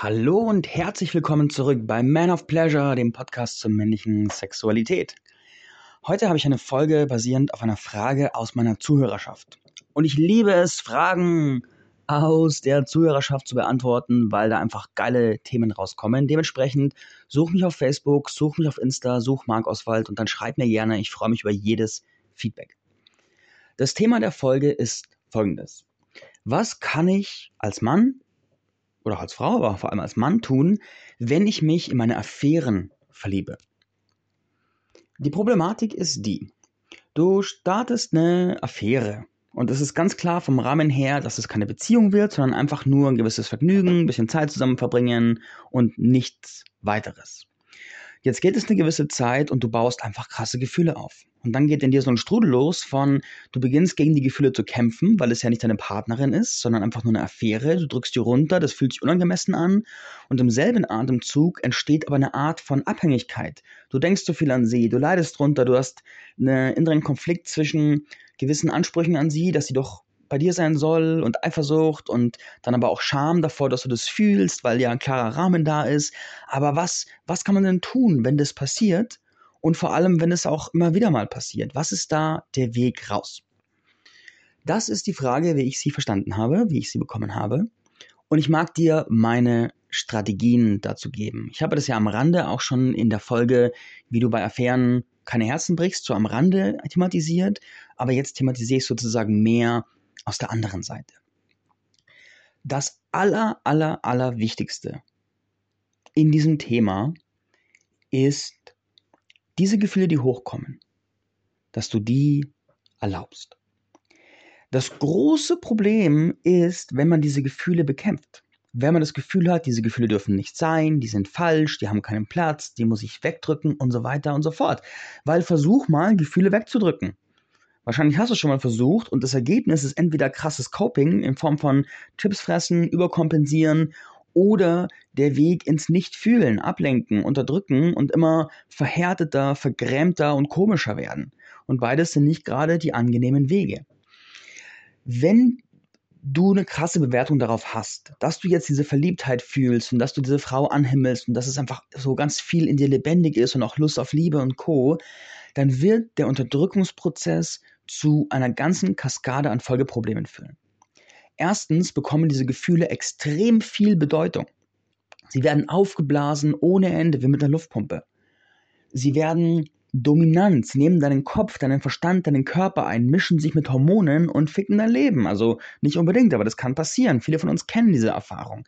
Hallo und herzlich willkommen zurück bei Man of Pleasure, dem Podcast zur männlichen Sexualität. Heute habe ich eine Folge basierend auf einer Frage aus meiner Zuhörerschaft. Und ich liebe es, Fragen aus der Zuhörerschaft zu beantworten, weil da einfach geile Themen rauskommen. Dementsprechend such mich auf Facebook, such mich auf Insta, such Marc Oswald und dann schreib mir gerne. Ich freue mich über jedes Feedback. Das Thema der Folge ist folgendes. Was kann ich als Mann oder als Frau, aber vor allem als Mann tun, wenn ich mich in meine Affären verliebe. Die Problematik ist die, du startest eine Affäre und es ist ganz klar vom Rahmen her, dass es keine Beziehung wird, sondern einfach nur ein gewisses Vergnügen, ein bisschen Zeit zusammen verbringen und nichts weiteres. Jetzt geht es eine gewisse Zeit und du baust einfach krasse Gefühle auf. Und dann geht in dir so ein Strudel los von, du beginnst gegen die Gefühle zu kämpfen, weil es ja nicht deine Partnerin ist, sondern einfach nur eine Affäre. Du drückst die runter, das fühlt sich unangemessen an. Und im selben Atemzug entsteht aber eine Art von Abhängigkeit. Du denkst zu viel an sie, du leidest drunter, du hast einen inneren Konflikt zwischen gewissen Ansprüchen an sie, dass sie doch bei dir sein soll und Eifersucht und dann aber auch Scham davor, dass du das fühlst, weil ja ein klarer Rahmen da ist. Aber was, was kann man denn tun, wenn das passiert? Und vor allem, wenn es auch immer wieder mal passiert. Was ist da der Weg raus? Das ist die Frage, wie ich sie verstanden habe, wie ich sie bekommen habe. Und ich mag dir meine Strategien dazu geben. Ich habe das ja am Rande auch schon in der Folge, wie du bei Affären keine Herzen brichst, so am Rande thematisiert. Aber jetzt thematisiere ich sozusagen mehr aus der anderen Seite. Das aller, aller, aller Wichtigste in diesem Thema ist diese Gefühle, die hochkommen, dass du die erlaubst. Das große Problem ist, wenn man diese Gefühle bekämpft. Wenn man das Gefühl hat, diese Gefühle dürfen nicht sein, die sind falsch, die haben keinen Platz, die muss ich wegdrücken und so weiter und so fort. Weil versuch mal, Gefühle wegzudrücken. Wahrscheinlich hast du es schon mal versucht und das Ergebnis ist entweder krasses Coping in Form von Chips fressen, überkompensieren oder der Weg ins Nichtfühlen, ablenken, unterdrücken und immer verhärteter, vergrämter und komischer werden. Und beides sind nicht gerade die angenehmen Wege. Wenn du eine krasse Bewertung darauf hast, dass du jetzt diese Verliebtheit fühlst und dass du diese Frau anhimmelst und dass es einfach so ganz viel in dir lebendig ist und auch Lust auf Liebe und Co., dann wird der Unterdrückungsprozess zu einer ganzen Kaskade an Folgeproblemen führen. Erstens bekommen diese Gefühle extrem viel Bedeutung. Sie werden aufgeblasen ohne Ende, wie mit einer Luftpumpe. Sie werden dominant, sie nehmen deinen Kopf, deinen Verstand, deinen Körper ein, mischen sich mit Hormonen und ficken dein Leben. Also nicht unbedingt, aber das kann passieren. Viele von uns kennen diese Erfahrung.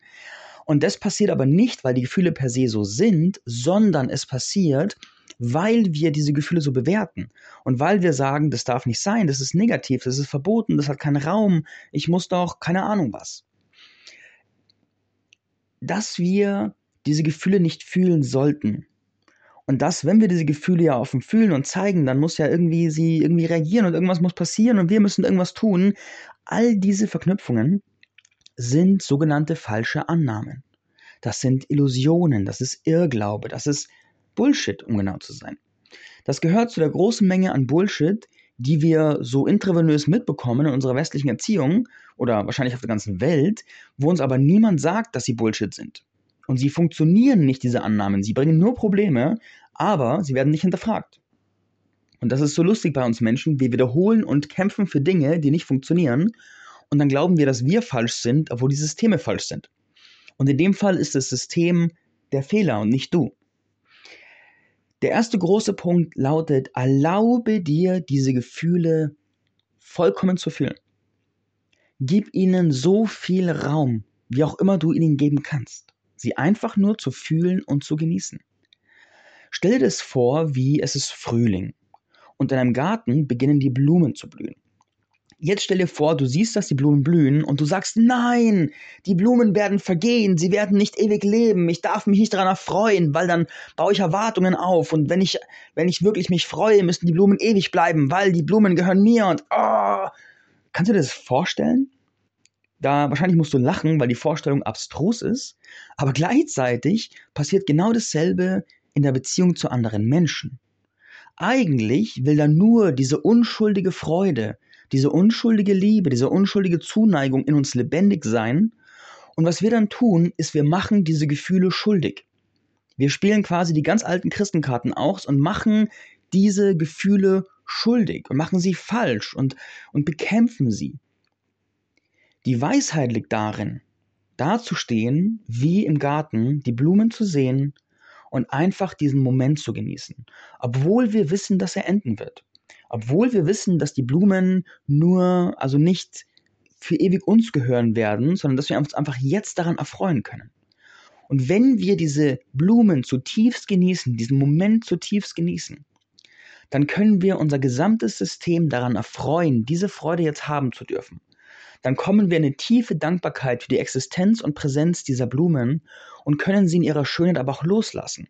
Und das passiert aber nicht, weil die Gefühle per se so sind, sondern es passiert, weil wir diese Gefühle so bewerten und weil wir sagen, das darf nicht sein, das ist negativ, das ist verboten, das hat keinen Raum, ich muss doch keine Ahnung was. Dass wir diese Gefühle nicht fühlen sollten. Und dass, wenn wir diese Gefühle ja offen fühlen und zeigen, dann muss ja irgendwie sie irgendwie reagieren und irgendwas muss passieren und wir müssen irgendwas tun. All diese Verknüpfungen sind sogenannte falsche Annahmen. Das sind Illusionen, das ist Irrglaube, das ist Bullshit, um genau zu sein. Das gehört zu der großen Menge an Bullshit, die wir so intravenös mitbekommen in unserer westlichen Erziehung oder wahrscheinlich auf der ganzen Welt, wo uns aber niemand sagt, dass sie Bullshit sind. Und sie funktionieren nicht, diese Annahmen. Sie bringen nur Probleme, aber sie werden nicht hinterfragt. Und das ist so lustig bei uns Menschen. Wir wiederholen und kämpfen für Dinge, die nicht funktionieren. Und dann glauben wir, dass wir falsch sind, obwohl die Systeme falsch sind. Und in dem Fall ist das System der Fehler und nicht du. Der erste große Punkt lautet, erlaube dir diese Gefühle vollkommen zu fühlen. Gib ihnen so viel Raum, wie auch immer du ihnen geben kannst. Sie einfach nur zu fühlen und zu genießen. Stell dir das vor, wie es ist Frühling und in einem Garten beginnen die Blumen zu blühen. Jetzt stell dir vor, du siehst, dass die Blumen blühen und du sagst, nein, die Blumen werden vergehen, sie werden nicht ewig leben, ich darf mich nicht daran erfreuen, weil dann baue ich Erwartungen auf und wenn ich, wenn ich wirklich mich freue, müssen die Blumen ewig bleiben, weil die Blumen gehören mir und oh. Kannst du dir das vorstellen? Da wahrscheinlich musst du lachen, weil die Vorstellung abstrus ist, aber gleichzeitig passiert genau dasselbe in der Beziehung zu anderen Menschen. Eigentlich will da nur diese unschuldige Freude, diese unschuldige Liebe, diese unschuldige Zuneigung in uns lebendig sein. Und was wir dann tun, ist, wir machen diese Gefühle schuldig. Wir spielen quasi die ganz alten Christenkarten aus und machen diese Gefühle schuldig und machen sie falsch und, und bekämpfen sie. Die Weisheit liegt darin, dazustehen, wie im Garten, die Blumen zu sehen und einfach diesen Moment zu genießen, obwohl wir wissen, dass er enden wird. Obwohl wir wissen, dass die Blumen nur, also nicht für ewig uns gehören werden, sondern dass wir uns einfach jetzt daran erfreuen können. Und wenn wir diese Blumen zutiefst genießen, diesen Moment zutiefst genießen, dann können wir unser gesamtes System daran erfreuen, diese Freude jetzt haben zu dürfen. Dann kommen wir in eine tiefe Dankbarkeit für die Existenz und Präsenz dieser Blumen und können sie in ihrer Schönheit aber auch loslassen,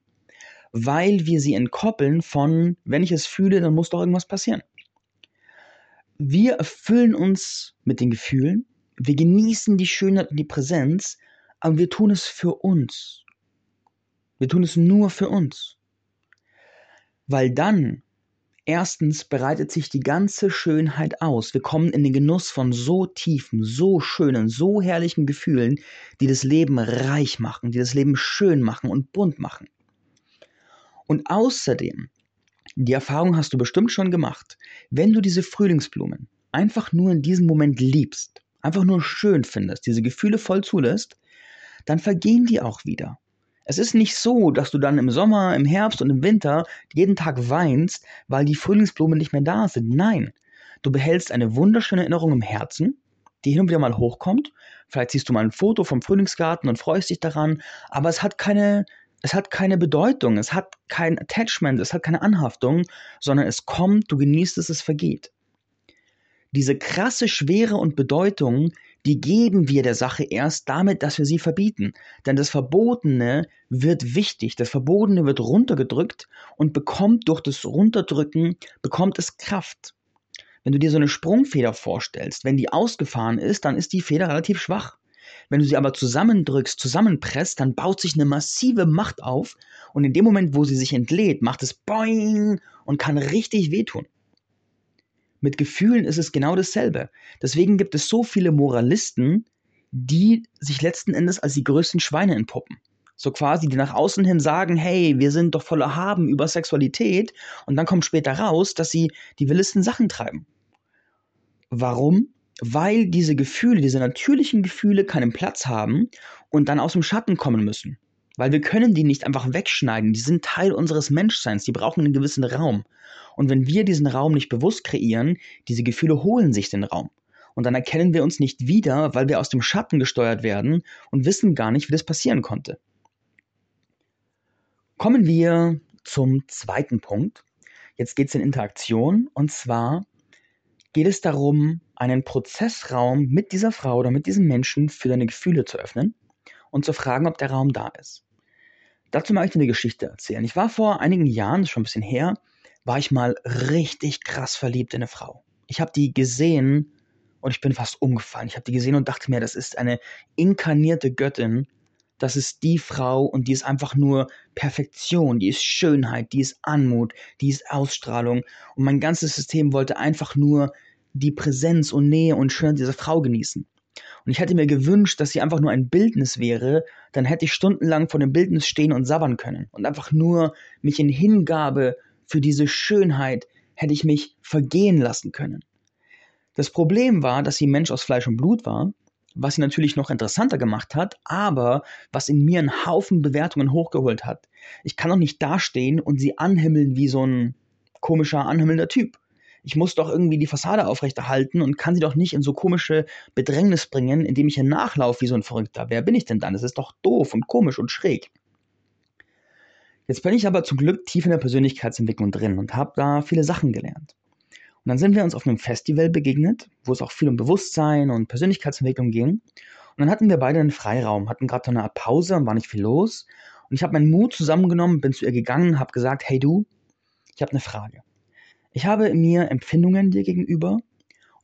weil wir sie entkoppeln von, wenn ich es fühle, dann muss doch irgendwas passieren. Wir erfüllen uns mit den Gefühlen, wir genießen die Schönheit und die Präsenz, aber wir tun es für uns. Wir tun es nur für uns. Weil dann Erstens bereitet sich die ganze Schönheit aus. Wir kommen in den Genuss von so tiefen, so schönen, so herrlichen Gefühlen, die das Leben reich machen, die das Leben schön machen und bunt machen. Und außerdem, die Erfahrung hast du bestimmt schon gemacht, wenn du diese Frühlingsblumen einfach nur in diesem Moment liebst, einfach nur schön findest, diese Gefühle voll zulässt, dann vergehen die auch wieder. Es ist nicht so, dass du dann im Sommer, im Herbst und im Winter jeden Tag weinst, weil die Frühlingsblumen nicht mehr da sind. Nein, du behältst eine wunderschöne Erinnerung im Herzen, die hin und wieder mal hochkommt. Vielleicht siehst du mal ein Foto vom Frühlingsgarten und freust dich daran, aber es hat keine, es hat keine Bedeutung, es hat kein Attachment, es hat keine Anhaftung, sondern es kommt, du genießt es, es vergeht. Diese krasse Schwere und Bedeutung, die geben wir der Sache erst damit, dass wir sie verbieten. Denn das Verbotene wird wichtig, das Verbotene wird runtergedrückt und bekommt durch das Runterdrücken, bekommt es Kraft. Wenn du dir so eine Sprungfeder vorstellst, wenn die ausgefahren ist, dann ist die Feder relativ schwach. Wenn du sie aber zusammendrückst, zusammenpresst, dann baut sich eine massive Macht auf und in dem Moment, wo sie sich entlädt, macht es Boing und kann richtig wehtun. Mit Gefühlen ist es genau dasselbe. Deswegen gibt es so viele Moralisten, die sich letzten Endes als die größten Schweine entpuppen. So quasi, die nach außen hin sagen, hey, wir sind doch voller Haben über Sexualität und dann kommt später raus, dass sie die wildesten Sachen treiben. Warum? Weil diese Gefühle, diese natürlichen Gefühle keinen Platz haben und dann aus dem Schatten kommen müssen. Weil wir können die nicht einfach wegschneiden. Die sind Teil unseres Menschseins. Die brauchen einen gewissen Raum. Und wenn wir diesen Raum nicht bewusst kreieren, diese Gefühle holen sich den Raum. Und dann erkennen wir uns nicht wieder, weil wir aus dem Schatten gesteuert werden und wissen gar nicht, wie das passieren konnte. Kommen wir zum zweiten Punkt. Jetzt geht es in Interaktion und zwar geht es darum, einen Prozessraum mit dieser Frau oder mit diesem Menschen für deine Gefühle zu öffnen und zu fragen, ob der Raum da ist. Dazu mag ich dir eine Geschichte erzählen. Ich war vor einigen Jahren, schon ein bisschen her, war ich mal richtig krass verliebt in eine Frau. Ich habe die gesehen und ich bin fast umgefallen. Ich habe die gesehen und dachte mir, das ist eine inkarnierte Göttin. Das ist die Frau und die ist einfach nur Perfektion, die ist Schönheit, die ist Anmut, die ist Ausstrahlung. Und mein ganzes System wollte einfach nur die Präsenz und Nähe und Schönheit dieser Frau genießen. Und ich hätte mir gewünscht, dass sie einfach nur ein Bildnis wäre, dann hätte ich stundenlang vor dem Bildnis stehen und sabbern können und einfach nur mich in Hingabe für diese Schönheit hätte ich mich vergehen lassen können. Das Problem war, dass sie Mensch aus Fleisch und Blut war, was sie natürlich noch interessanter gemacht hat, aber was in mir einen Haufen Bewertungen hochgeholt hat. Ich kann doch nicht dastehen und sie anhimmeln wie so ein komischer, anhimmelnder Typ ich muss doch irgendwie die Fassade aufrechterhalten und kann sie doch nicht in so komische Bedrängnis bringen, indem ich hier nachlaufe wie so ein Verrückter. Wer bin ich denn dann? Das ist doch doof und komisch und schräg. Jetzt bin ich aber zum Glück tief in der Persönlichkeitsentwicklung drin und habe da viele Sachen gelernt. Und dann sind wir uns auf einem Festival begegnet, wo es auch viel um Bewusstsein und Persönlichkeitsentwicklung ging. Und dann hatten wir beide einen Freiraum, hatten gerade so eine Art Pause und war nicht viel los. Und ich habe meinen Mut zusammengenommen, bin zu ihr gegangen, habe gesagt, hey du, ich habe eine Frage. Ich habe in mir Empfindungen dir gegenüber und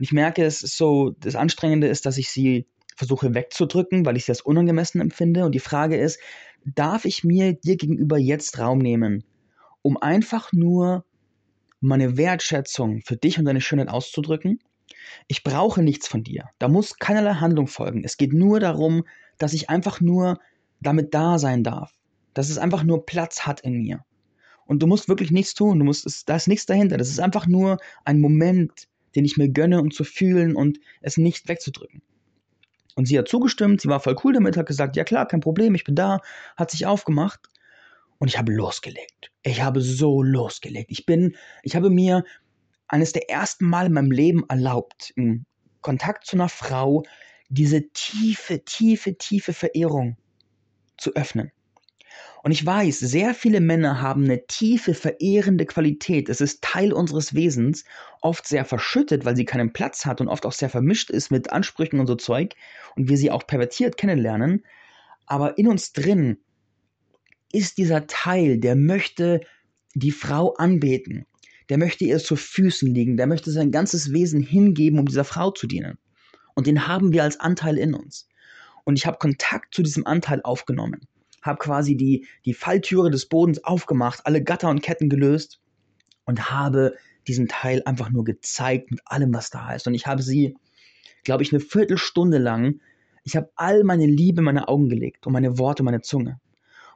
ich merke, es ist so, das Anstrengende ist, dass ich sie versuche wegzudrücken, weil ich sie als unangemessen empfinde. Und die Frage ist, darf ich mir dir gegenüber jetzt Raum nehmen, um einfach nur meine Wertschätzung für dich und deine Schönheit auszudrücken? Ich brauche nichts von dir. Da muss keinerlei Handlung folgen. Es geht nur darum, dass ich einfach nur damit da sein darf. Dass es einfach nur Platz hat in mir. Und du musst wirklich nichts tun. Du musst, es, da ist nichts dahinter. Das ist einfach nur ein Moment, den ich mir gönne, um zu fühlen und es nicht wegzudrücken. Und sie hat zugestimmt, sie war voll cool damit, hat gesagt, ja klar, kein Problem, ich bin da, hat sich aufgemacht und ich habe losgelegt. Ich habe so losgelegt. Ich bin, ich habe mir eines der ersten Mal in meinem Leben erlaubt, im Kontakt zu einer Frau, diese tiefe, tiefe, tiefe Verehrung zu öffnen. Und ich weiß, sehr viele Männer haben eine tiefe, verehrende Qualität. Es ist Teil unseres Wesens, oft sehr verschüttet, weil sie keinen Platz hat und oft auch sehr vermischt ist mit Ansprüchen und so Zeug und wir sie auch pervertiert kennenlernen. Aber in uns drin ist dieser Teil, der möchte die Frau anbeten, der möchte ihr zu Füßen liegen, der möchte sein ganzes Wesen hingeben, um dieser Frau zu dienen. Und den haben wir als Anteil in uns. Und ich habe Kontakt zu diesem Anteil aufgenommen, habe quasi die, die Falltüre des Bodens aufgemacht, alle Gatter und Ketten gelöst und habe diesen Teil einfach nur gezeigt mit allem, was da ist. Und ich habe sie, glaube ich, eine Viertelstunde lang, ich habe all meine Liebe in meine Augen gelegt und meine Worte, meine Zunge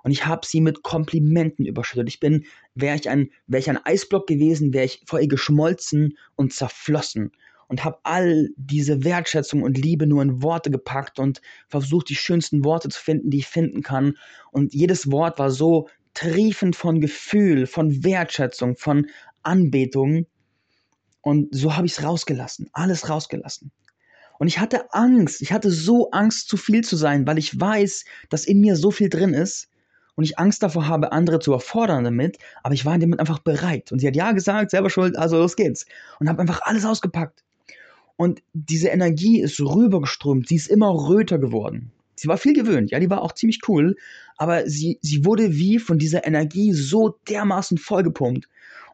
und ich habe sie mit Komplimenten überschüttet. Ich bin, wäre ich wäre ich ein Eisblock gewesen, wäre ich vor ihr geschmolzen und zerflossen und habe all diese Wertschätzung und Liebe nur in Worte gepackt und versucht, die schönsten Worte zu finden, die ich finden kann. Und jedes Wort war so triefend von Gefühl, von Wertschätzung, von Anbetung. Und so habe ich es rausgelassen, alles rausgelassen. Und ich hatte Angst, ich hatte so Angst, zu viel zu sein, weil ich weiß, dass in mir so viel drin ist, und ich Angst davor habe, andere zu erfordern damit, aber ich war Moment einfach bereit. Und sie hat ja gesagt, selber schuld, also los geht's. Und habe einfach alles ausgepackt. Und diese Energie ist rübergeströmt, sie ist immer röter geworden. Sie war viel gewöhnt, ja, die war auch ziemlich cool, aber sie, sie wurde wie von dieser Energie so dermaßen vollgepumpt.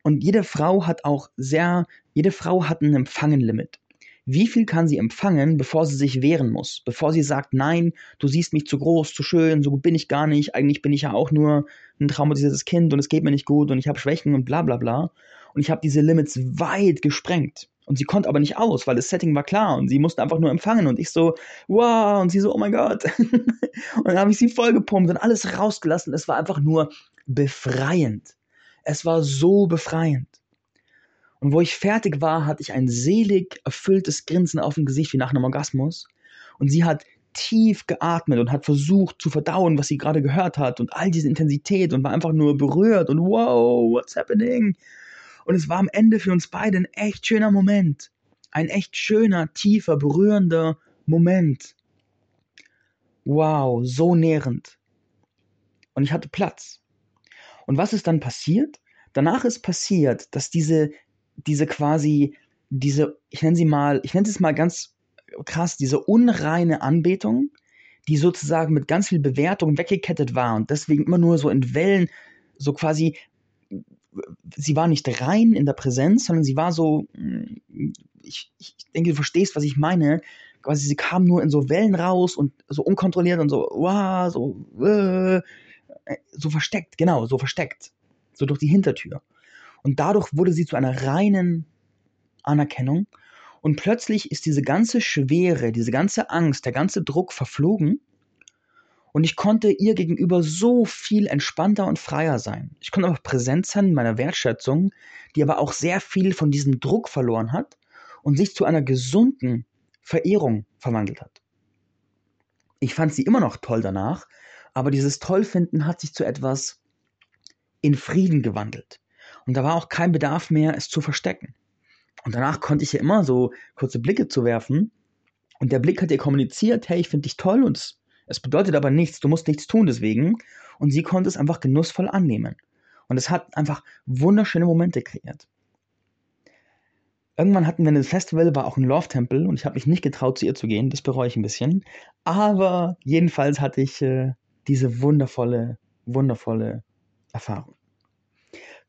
Und jede Frau hat auch sehr, jede Frau hat ein Empfangenlimit wie viel kann sie empfangen, bevor sie sich wehren muss, bevor sie sagt, nein, du siehst mich zu groß, zu schön, so gut bin ich gar nicht, eigentlich bin ich ja auch nur ein traumatisiertes Kind und es geht mir nicht gut und ich habe Schwächen und bla bla bla. Und ich habe diese Limits weit gesprengt. Und sie konnte aber nicht aus, weil das Setting war klar und sie musste einfach nur empfangen und ich so, wow, und sie so, oh mein Gott. und dann habe ich sie vollgepumpt und alles rausgelassen. Es war einfach nur befreiend. Es war so befreiend. Und wo ich fertig war, hatte ich ein selig erfülltes Grinsen auf dem Gesicht wie nach einem Orgasmus. Und sie hat tief geatmet und hat versucht zu verdauen, was sie gerade gehört hat und all diese Intensität und war einfach nur berührt und wow, what's happening? Und es war am Ende für uns beide ein echt schöner Moment. Ein echt schöner, tiefer, berührender Moment. Wow, so nährend. Und ich hatte Platz. Und was ist dann passiert? Danach ist passiert, dass diese diese quasi, diese, ich nenne sie mal, ich nenne es mal ganz krass, diese unreine Anbetung, die sozusagen mit ganz viel Bewertung weggekettet war und deswegen immer nur so in Wellen, so quasi, sie war nicht rein in der Präsenz, sondern sie war so, ich, ich denke, du verstehst, was ich meine, quasi sie kam nur in so Wellen raus und so unkontrolliert und so, wow, so, äh, so versteckt, genau, so versteckt, so durch die Hintertür. Und dadurch wurde sie zu einer reinen Anerkennung. Und plötzlich ist diese ganze Schwere, diese ganze Angst, der ganze Druck verflogen. Und ich konnte ihr gegenüber so viel entspannter und freier sein. Ich konnte auch präsent sein in meiner Wertschätzung, die aber auch sehr viel von diesem Druck verloren hat und sich zu einer gesunden Verehrung verwandelt hat. Ich fand sie immer noch toll danach, aber dieses Tollfinden hat sich zu etwas in Frieden gewandelt. Und da war auch kein Bedarf mehr, es zu verstecken. Und danach konnte ich ja immer so kurze Blicke zu werfen. Und der Blick hat ihr kommuniziert, hey, ich finde dich toll und es, es bedeutet aber nichts, du musst nichts tun deswegen. Und sie konnte es einfach genussvoll annehmen. Und es hat einfach wunderschöne Momente kreiert. Irgendwann hatten wir ein Festival, war auch ein Love-Tempel und ich habe mich nicht getraut, zu ihr zu gehen. Das bereue ich ein bisschen. Aber jedenfalls hatte ich äh, diese wundervolle, wundervolle Erfahrung.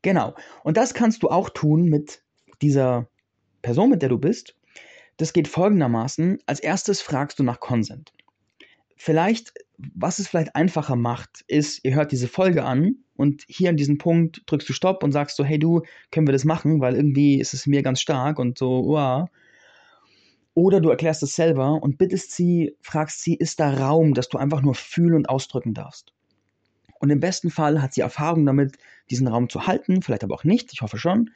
Genau. Und das kannst du auch tun mit dieser Person, mit der du bist. Das geht folgendermaßen. Als erstes fragst du nach Consent. Vielleicht, was es vielleicht einfacher macht, ist, ihr hört diese Folge an und hier an diesem Punkt drückst du Stopp und sagst so, hey du, können wir das machen, weil irgendwie ist es mir ganz stark und so, wow. Oder du erklärst es selber und bittest sie, fragst sie, ist da Raum, dass du einfach nur fühlen und ausdrücken darfst. Und im besten Fall hat sie Erfahrung damit, diesen Raum zu halten, vielleicht aber auch nicht, ich hoffe schon.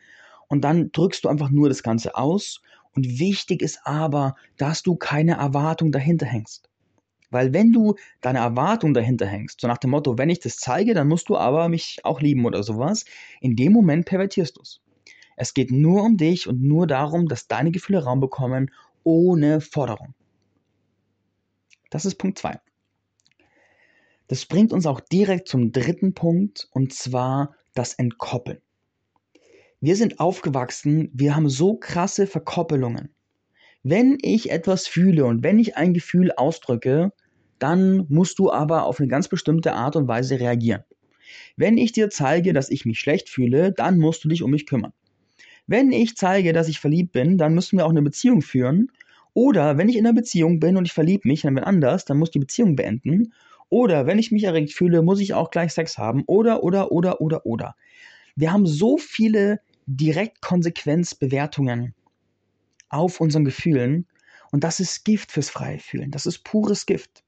Und dann drückst du einfach nur das Ganze aus. Und wichtig ist aber, dass du keine Erwartung dahinter hängst. Weil wenn du deine Erwartung dahinter hängst, so nach dem Motto, wenn ich das zeige, dann musst du aber mich auch lieben oder sowas, in dem Moment pervertierst du es. Es geht nur um dich und nur darum, dass deine Gefühle Raum bekommen, ohne Forderung. Das ist Punkt 2. Das bringt uns auch direkt zum dritten Punkt und zwar das Entkoppeln. Wir sind aufgewachsen, wir haben so krasse Verkoppelungen. Wenn ich etwas fühle und wenn ich ein Gefühl ausdrücke, dann musst du aber auf eine ganz bestimmte Art und Weise reagieren. Wenn ich dir zeige, dass ich mich schlecht fühle, dann musst du dich um mich kümmern. Wenn ich zeige, dass ich verliebt bin, dann müssen wir auch eine Beziehung führen. Oder wenn ich in einer Beziehung bin und ich verliebe mich in jemand anders, dann muss die Beziehung beenden. Oder wenn ich mich erregt fühle, muss ich auch gleich Sex haben. Oder, oder, oder, oder, oder. Wir haben so viele Direktkonsequenzbewertungen auf unseren Gefühlen. Und das ist Gift fürs freie Fühlen. Das ist pures Gift.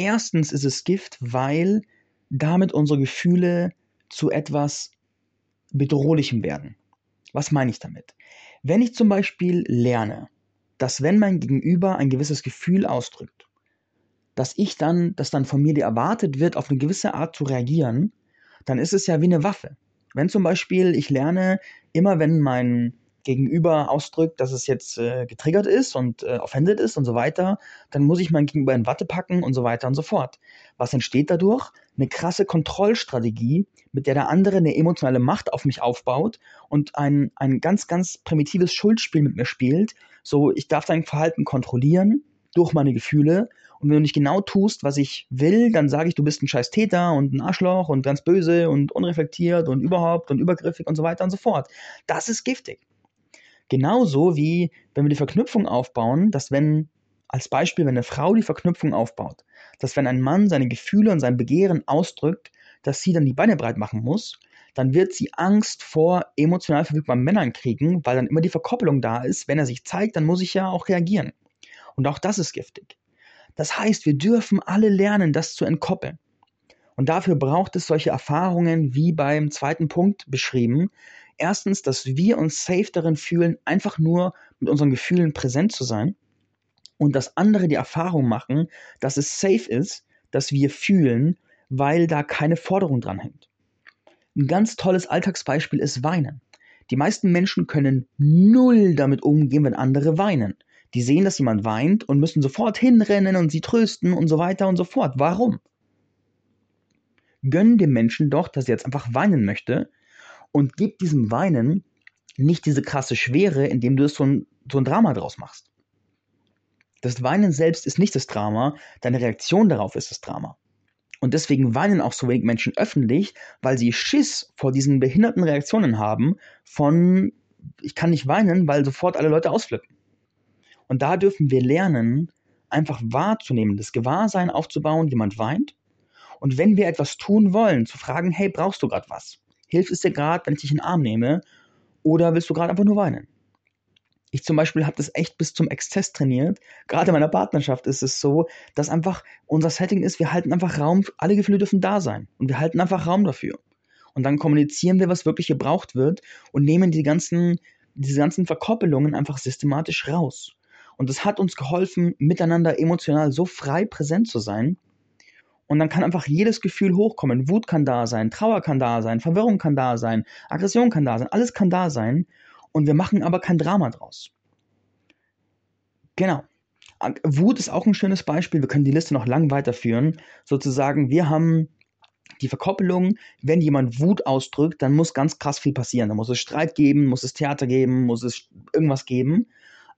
Erstens ist es Gift, weil damit unsere Gefühle zu etwas Bedrohlichem werden. Was meine ich damit? Wenn ich zum Beispiel lerne, dass wenn mein Gegenüber ein gewisses Gefühl ausdrückt, dass ich dann, dass dann von mir erwartet wird, auf eine gewisse Art zu reagieren, dann ist es ja wie eine Waffe. Wenn zum Beispiel ich lerne, immer wenn mein Gegenüber ausdrückt, dass es jetzt äh, getriggert ist und äh, offended ist und so weiter, dann muss ich mein Gegenüber in Watte packen und so weiter und so fort. Was entsteht dadurch? Eine krasse Kontrollstrategie, mit der der andere eine emotionale Macht auf mich aufbaut und ein, ein ganz, ganz primitives Schuldspiel mit mir spielt. So, ich darf dein Verhalten kontrollieren durch meine Gefühle und wenn du nicht genau tust, was ich will, dann sage ich, du bist ein scheiß Täter und ein Arschloch und ganz böse und unreflektiert und überhaupt und übergriffig und so weiter und so fort. Das ist giftig. Genauso wie wenn wir die Verknüpfung aufbauen, dass wenn, als Beispiel, wenn eine Frau die Verknüpfung aufbaut, dass wenn ein Mann seine Gefühle und sein Begehren ausdrückt, dass sie dann die Beine breit machen muss, dann wird sie Angst vor emotional verfügbaren Männern kriegen, weil dann immer die Verkoppelung da ist. Wenn er sich zeigt, dann muss ich ja auch reagieren. Und auch das ist giftig. Das heißt, wir dürfen alle lernen, das zu entkoppeln. Und dafür braucht es solche Erfahrungen wie beim zweiten Punkt beschrieben, erstens, dass wir uns safe darin fühlen, einfach nur mit unseren Gefühlen präsent zu sein. Und dass andere die Erfahrung machen, dass es safe ist, dass wir fühlen, weil da keine Forderung dran hängt. Ein ganz tolles Alltagsbeispiel ist Weinen. Die meisten Menschen können null damit umgehen, wenn andere weinen. Die sehen, dass jemand weint und müssen sofort hinrennen und sie trösten und so weiter und so fort. Warum? Gönn dem Menschen doch, dass er jetzt einfach weinen möchte und gib diesem Weinen nicht diese krasse Schwere, indem du so ein, so ein Drama draus machst. Das Weinen selbst ist nicht das Drama, deine Reaktion darauf ist das Drama. Und deswegen weinen auch so wenig Menschen öffentlich, weil sie Schiss vor diesen behinderten Reaktionen haben von, ich kann nicht weinen, weil sofort alle Leute ausflippen. Und da dürfen wir lernen, einfach wahrzunehmen, das Gewahrsein aufzubauen, jemand weint. Und wenn wir etwas tun wollen, zu fragen, hey, brauchst du gerade was? Hilft es dir gerade, wenn ich dich in den Arm nehme? Oder willst du gerade einfach nur weinen? Ich zum Beispiel habe das echt bis zum Exzess trainiert. Gerade in meiner Partnerschaft ist es so, dass einfach unser Setting ist, wir halten einfach Raum, alle Gefühle dürfen da sein. Und wir halten einfach Raum dafür. Und dann kommunizieren wir, was wirklich gebraucht wird und nehmen die ganzen, diese ganzen Verkoppelungen einfach systematisch raus. Und das hat uns geholfen, miteinander emotional so frei präsent zu sein, und dann kann einfach jedes Gefühl hochkommen. Wut kann da sein, Trauer kann da sein, Verwirrung kann da sein, Aggression kann da sein, alles kann da sein. Und wir machen aber kein Drama draus. Genau. Wut ist auch ein schönes Beispiel. Wir können die Liste noch lang weiterführen. Sozusagen, wir haben die Verkoppelung, wenn jemand Wut ausdrückt, dann muss ganz krass viel passieren. Da muss es Streit geben, muss es Theater geben, muss es irgendwas geben.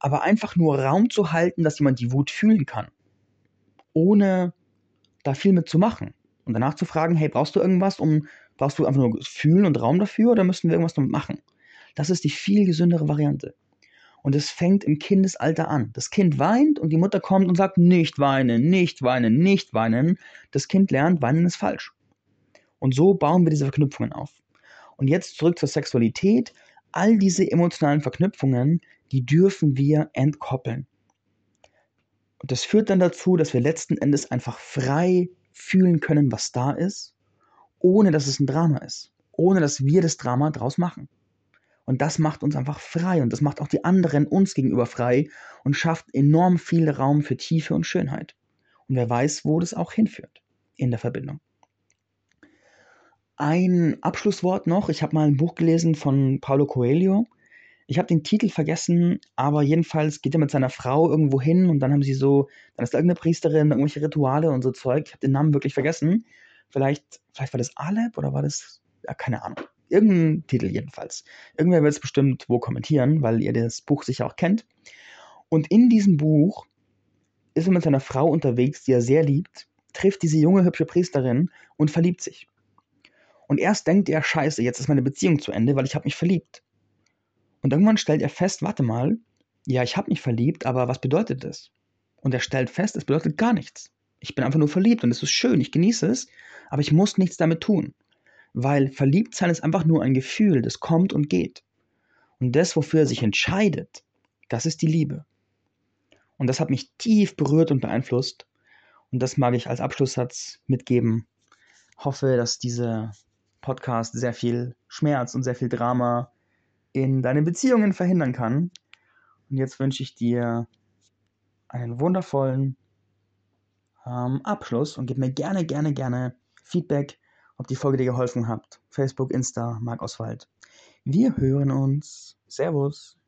Aber einfach nur Raum zu halten, dass jemand die Wut fühlen kann. Ohne da viel mit zu machen. Und danach zu fragen, hey, brauchst du irgendwas, um, brauchst du einfach nur fühlen und Raum dafür oder müssen wir irgendwas damit machen? Das ist die viel gesündere Variante. Und es fängt im Kindesalter an. Das Kind weint und die Mutter kommt und sagt, nicht weinen, nicht weinen, nicht weinen. Das Kind lernt, weinen ist falsch. Und so bauen wir diese Verknüpfungen auf. Und jetzt zurück zur Sexualität. All diese emotionalen Verknüpfungen, die dürfen wir entkoppeln. Und das führt dann dazu, dass wir letzten Endes einfach frei fühlen können, was da ist, ohne dass es ein Drama ist. Ohne dass wir das Drama draus machen. Und das macht uns einfach frei und das macht auch die anderen uns gegenüber frei und schafft enorm viel Raum für Tiefe und Schönheit. Und wer weiß, wo das auch hinführt in der Verbindung. Ein Abschlusswort noch. Ich habe mal ein Buch gelesen von Paulo Coelho. Ich habe den Titel vergessen, aber jedenfalls geht er mit seiner Frau irgendwo hin und dann haben sie so, dann ist da irgendeine Priesterin, irgendwelche Rituale und so Zeug. Ich habe den Namen wirklich vergessen. Vielleicht, vielleicht war das Aleb oder war das, ja, keine Ahnung. Irgendein Titel jedenfalls. Irgendwer wird es bestimmt wo kommentieren, weil ihr das Buch sicher auch kennt. Und in diesem Buch ist er mit seiner Frau unterwegs, die er sehr liebt, trifft diese junge, hübsche Priesterin und verliebt sich. Und erst denkt er, scheiße, jetzt ist meine Beziehung zu Ende, weil ich habe mich verliebt. Und irgendwann stellt er fest, warte mal, ja, ich habe mich verliebt, aber was bedeutet das? Und er stellt fest, es bedeutet gar nichts. Ich bin einfach nur verliebt und es ist schön, ich genieße es, aber ich muss nichts damit tun. Weil Verliebtsein ist einfach nur ein Gefühl, das kommt und geht. Und das, wofür er sich entscheidet, das ist die Liebe. Und das hat mich tief berührt und beeinflusst. Und das mag ich als Abschlusssatz mitgeben. Hoffe, dass dieser Podcast sehr viel Schmerz und sehr viel Drama in deinen Beziehungen verhindern kann. Und jetzt wünsche ich dir einen wundervollen ähm, Abschluss und gib mir gerne, gerne, gerne Feedback, ob die Folge dir geholfen hat. Facebook, Insta, Marc Oswald. Wir hören uns. Servus.